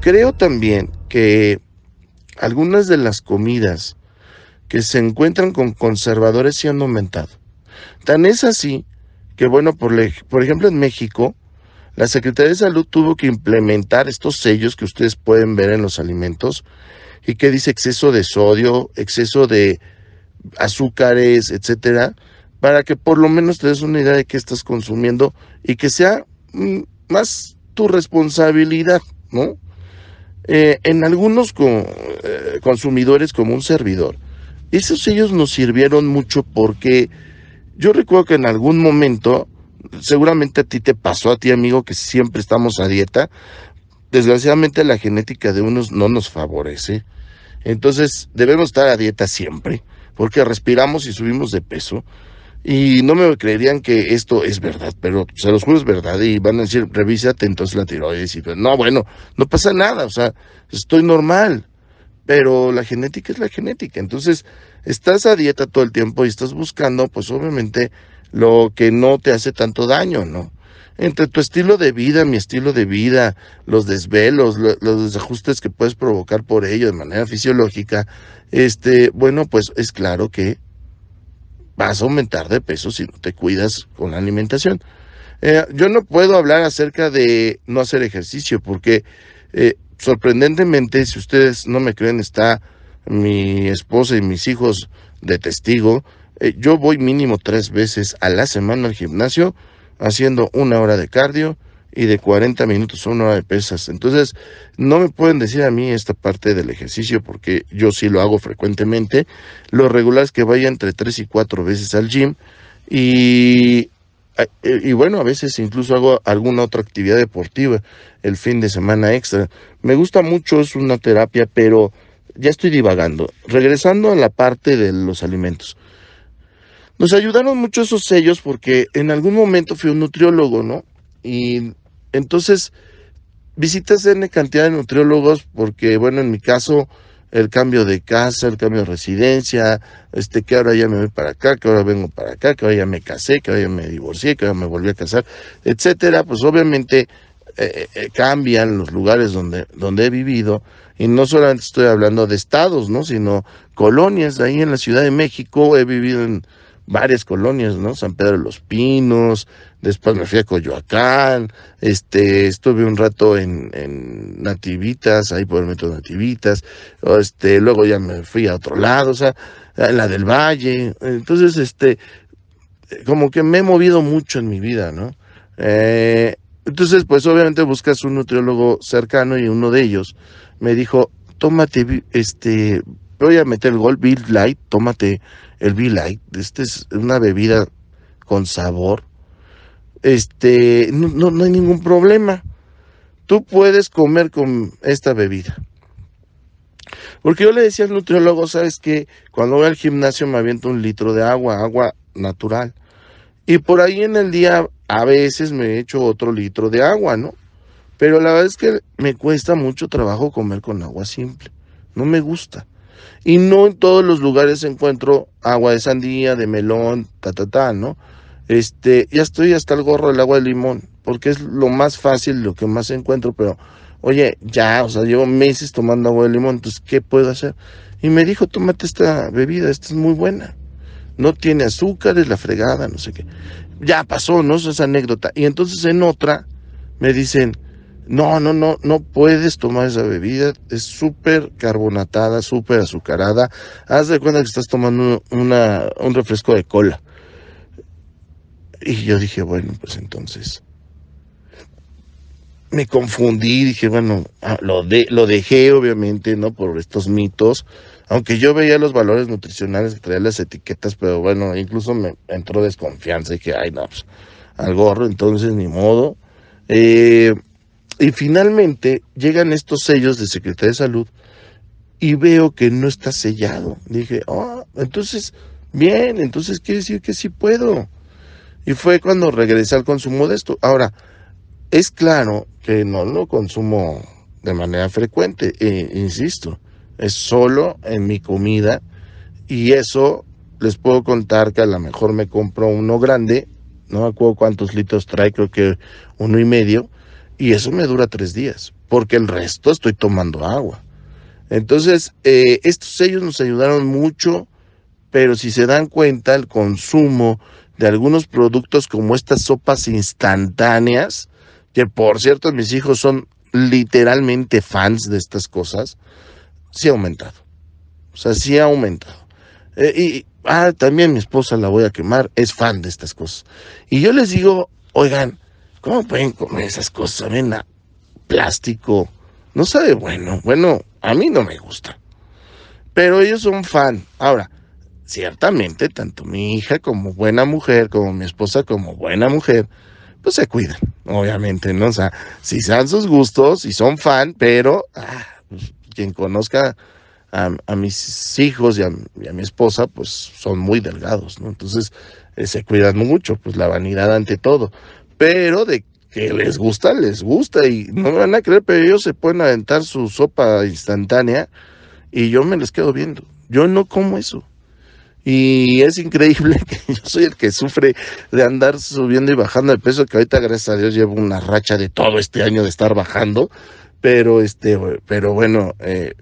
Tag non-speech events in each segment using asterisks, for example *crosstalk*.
Creo también que algunas de las comidas que se encuentran con conservadores se han aumentado. Tan es así que, bueno, por, por ejemplo, en México, la Secretaría de Salud tuvo que implementar estos sellos que ustedes pueden ver en los alimentos y que dice exceso de sodio, exceso de azúcares, etcétera, para que por lo menos te des una idea de qué estás consumiendo y que sea mm, más tu responsabilidad, ¿no? Eh, en algunos eh, consumidores como un servidor, esos sellos nos sirvieron mucho porque yo recuerdo que en algún momento, seguramente a ti te pasó, a ti amigo, que siempre estamos a dieta, desgraciadamente la genética de unos no nos favorece. Entonces debemos estar a dieta siempre, porque respiramos y subimos de peso. Y no me creerían que esto es verdad, pero se los juro es verdad. Y van a decir, revísate entonces la tiroides. Y no, bueno, no pasa nada, o sea, estoy normal. Pero la genética es la genética. Entonces, estás a dieta todo el tiempo y estás buscando, pues obviamente, lo que no te hace tanto daño, ¿no? Entre tu estilo de vida, mi estilo de vida, los desvelos, los desajustes que puedes provocar por ello de manera fisiológica, este, bueno, pues es claro que vas a aumentar de peso si no te cuidas con la alimentación. Eh, yo no puedo hablar acerca de no hacer ejercicio porque eh, sorprendentemente, si ustedes no me creen, está mi esposa y mis hijos de testigo. Eh, yo voy mínimo tres veces a la semana al gimnasio haciendo una hora de cardio y de 40 minutos a una hora de pesas. Entonces, no me pueden decir a mí esta parte del ejercicio porque yo sí lo hago frecuentemente. Lo regular es que vaya entre 3 y 4 veces al gym y, y bueno, a veces incluso hago alguna otra actividad deportiva el fin de semana extra. Me gusta mucho, es una terapia, pero ya estoy divagando. Regresando a la parte de los alimentos. Nos ayudaron mucho esos sellos porque en algún momento fui un nutriólogo, ¿no? Y entonces, visitas N cantidad de nutriólogos porque, bueno, en mi caso, el cambio de casa, el cambio de residencia, este, que ahora ya me voy para acá, que ahora vengo para acá, que ahora ya me casé, que ahora ya me divorcié, que ahora me volví a casar, etcétera, pues obviamente eh, eh, cambian los lugares donde, donde he vivido, y no solamente estoy hablando de estados, ¿no? sino colonias, ahí en la Ciudad de México he vivido en varias colonias, ¿no? San Pedro de los Pinos, después me fui a Coyoacán, este, estuve un rato en, en Nativitas, ahí por el metro Nativitas, este, luego ya me fui a otro lado, o sea, la del Valle, entonces, este, como que me he movido mucho en mi vida, ¿no? Eh, entonces, pues obviamente buscas un nutriólogo cercano y uno de ellos me dijo, tómate, este, voy a meter el gol, Bill Light, tómate el Be Light, este es una bebida con sabor, este, no, no, hay ningún problema. Tú puedes comer con esta bebida. Porque yo le decía al nutriólogo, sabes que cuando voy al gimnasio me aviento un litro de agua, agua natural. Y por ahí en el día a veces me echo otro litro de agua, ¿no? Pero la verdad es que me cuesta mucho trabajo comer con agua simple. No me gusta. Y no en todos los lugares encuentro agua de sandía, de melón, ta, ta, ta, ¿no? Este, ya estoy hasta el gorro del agua de limón, porque es lo más fácil, lo que más encuentro, pero, oye, ya, o sea, llevo meses tomando agua de limón, entonces, ¿qué puedo hacer? Y me dijo, tómate esta bebida, esta es muy buena. No tiene azúcar, es la fregada, no sé qué. Ya pasó, ¿no? Esa es anécdota. Y entonces en otra me dicen, no, no, no, no puedes tomar esa bebida. Es súper carbonatada, súper azucarada. Haz de cuenta que estás tomando una, un refresco de cola. Y yo dije, bueno, pues entonces. Me confundí, dije, bueno, ah, lo, de, lo dejé obviamente, ¿no? Por estos mitos. Aunque yo veía los valores nutricionales que traían las etiquetas, pero bueno, incluso me entró desconfianza. Dije, ay, no, pues, al gorro, entonces ni modo. Eh, y finalmente llegan estos sellos de Secretaría de Salud y veo que no está sellado. Dije, oh, entonces, bien, entonces quiere decir que sí puedo. Y fue cuando regresé al consumo de esto. Ahora, es claro que no lo consumo de manera frecuente, e, insisto, es solo en mi comida y eso les puedo contar que a lo mejor me compro uno grande no me acuerdo cuántos litros trae, creo que uno y medio, y eso me dura tres días, porque el resto estoy tomando agua. Entonces, eh, estos sellos nos ayudaron mucho, pero si se dan cuenta, el consumo de algunos productos como estas sopas instantáneas, que por cierto mis hijos son literalmente fans de estas cosas, sí ha aumentado. O sea, sí ha aumentado. Eh, y, ah, también mi esposa la voy a quemar, es fan de estas cosas. Y yo les digo, oigan, ¿cómo pueden comer esas cosas? Saben a plástico, no sabe bueno. Bueno, a mí no me gusta. Pero ellos son fan. Ahora, ciertamente, tanto mi hija como buena mujer, como mi esposa como buena mujer, pues se cuidan, obviamente, ¿no? O sea, si sean sus gustos y son fan, pero ah, quien conozca a, mis hijos y a, mi esposa, pues son muy delgados, ¿no? Entonces eh, se cuidan mucho, pues la vanidad ante todo. Pero de que les gusta, les gusta y no me van a creer, pero ellos se pueden aventar su sopa instantánea y yo me les quedo viendo. Yo no como eso. Y es increíble *laughs* que yo soy el que sufre de andar subiendo y bajando de peso, que ahorita gracias a Dios llevo una racha de todo este año de estar bajando, pero este, pero bueno, eh,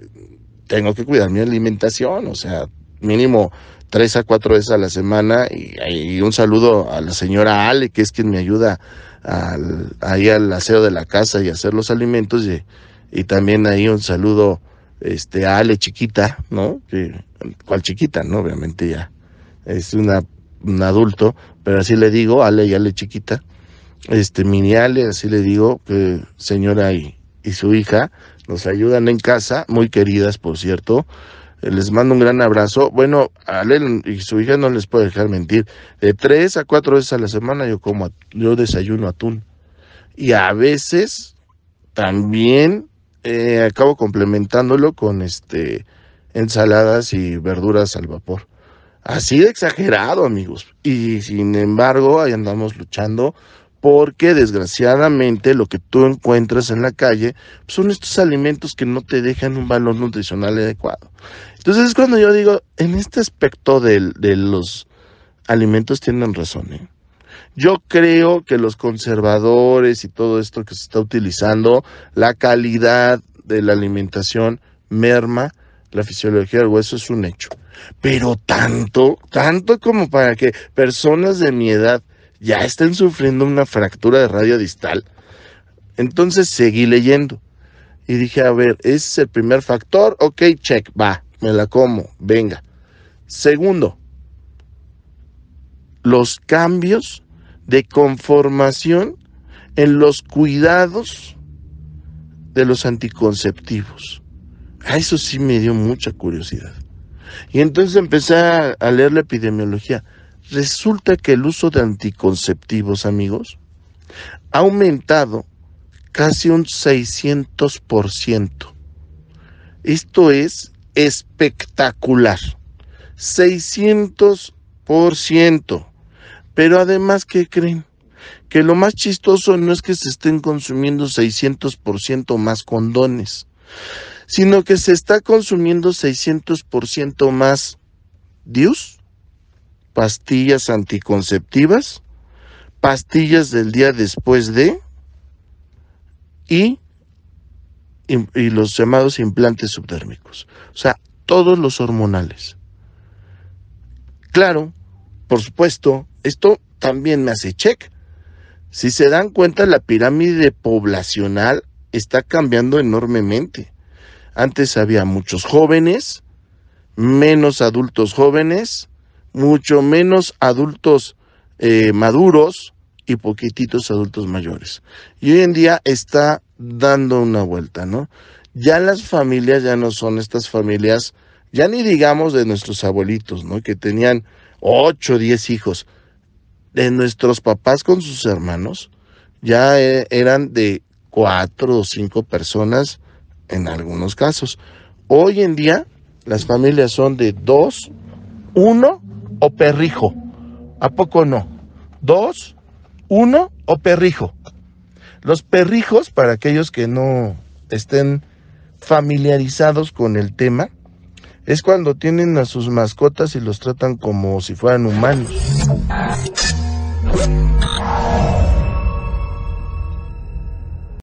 tengo que cuidar mi alimentación, o sea, mínimo tres a cuatro veces a la semana y, un saludo a la señora Ale, que es quien me ayuda al, ahí al aseo de la casa y hacer los alimentos y, y también ahí un saludo este, a Ale chiquita, ¿no? Que, ¿Cuál chiquita? ¿No? Obviamente ya es una, un adulto, pero así le digo, Ale y Ale chiquita, este, mini Ale, así le digo, que señora y, y su hija, nos ayudan en casa, muy queridas, por cierto. Les mando un gran abrazo. Bueno, Ale y su hija no les puedo dejar mentir. De tres a cuatro veces a la semana yo como, yo desayuno atún. Y a veces también eh, acabo complementándolo con este ensaladas y verduras al vapor. Así de exagerado, amigos. Y sin embargo, ahí andamos luchando porque desgraciadamente lo que tú encuentras en la calle son estos alimentos que no te dejan un valor nutricional adecuado. Entonces es cuando yo digo, en este aspecto de, los alimentos tienen razón. ¿eh? Yo creo que los conservadores y todo esto que se está utilizando, la calidad de la alimentación merma la fisiología del hueso es un hecho. Pero tanto, tanto como para que personas de mi edad ya estén sufriendo una fractura de radio distal. Entonces seguí leyendo y dije, a ver, ese es el primer factor, ok, check, va, me la como, venga. Segundo, los cambios de conformación en los cuidados de los anticonceptivos. A eso sí me dio mucha curiosidad. Y entonces empecé a leer la epidemiología. Resulta que el uso de anticonceptivos, amigos, ha aumentado casi un 600%. Esto es espectacular. 600%. Pero además, ¿qué creen? Que lo más chistoso no es que se estén consumiendo 600% más condones, sino que se está consumiendo 600% más Dios pastillas anticonceptivas, pastillas del día después de y, y, los llamados implantes subdérmicos. O sea, todos los hormonales. Claro, por supuesto, esto también me hace check. Si se dan cuenta, la pirámide poblacional está cambiando enormemente. Antes había muchos jóvenes, menos adultos jóvenes, mucho menos adultos eh, maduros y poquititos adultos mayores. Y hoy en día está dando una vuelta, ¿no? Ya las familias ya no son estas familias, ya ni digamos de nuestros abuelitos, ¿no? Que tenían ocho, diez hijos. De nuestros papás con sus hermanos, ya eh, eran de cuatro o cinco personas en algunos casos. Hoy en día las familias son de dos, uno o perrijo. ¿A poco no? Dos, uno o perrijo. Los perrijos, para aquellos que no estén familiarizados con el tema, es cuando tienen a sus mascotas y los tratan como si fueran humanos.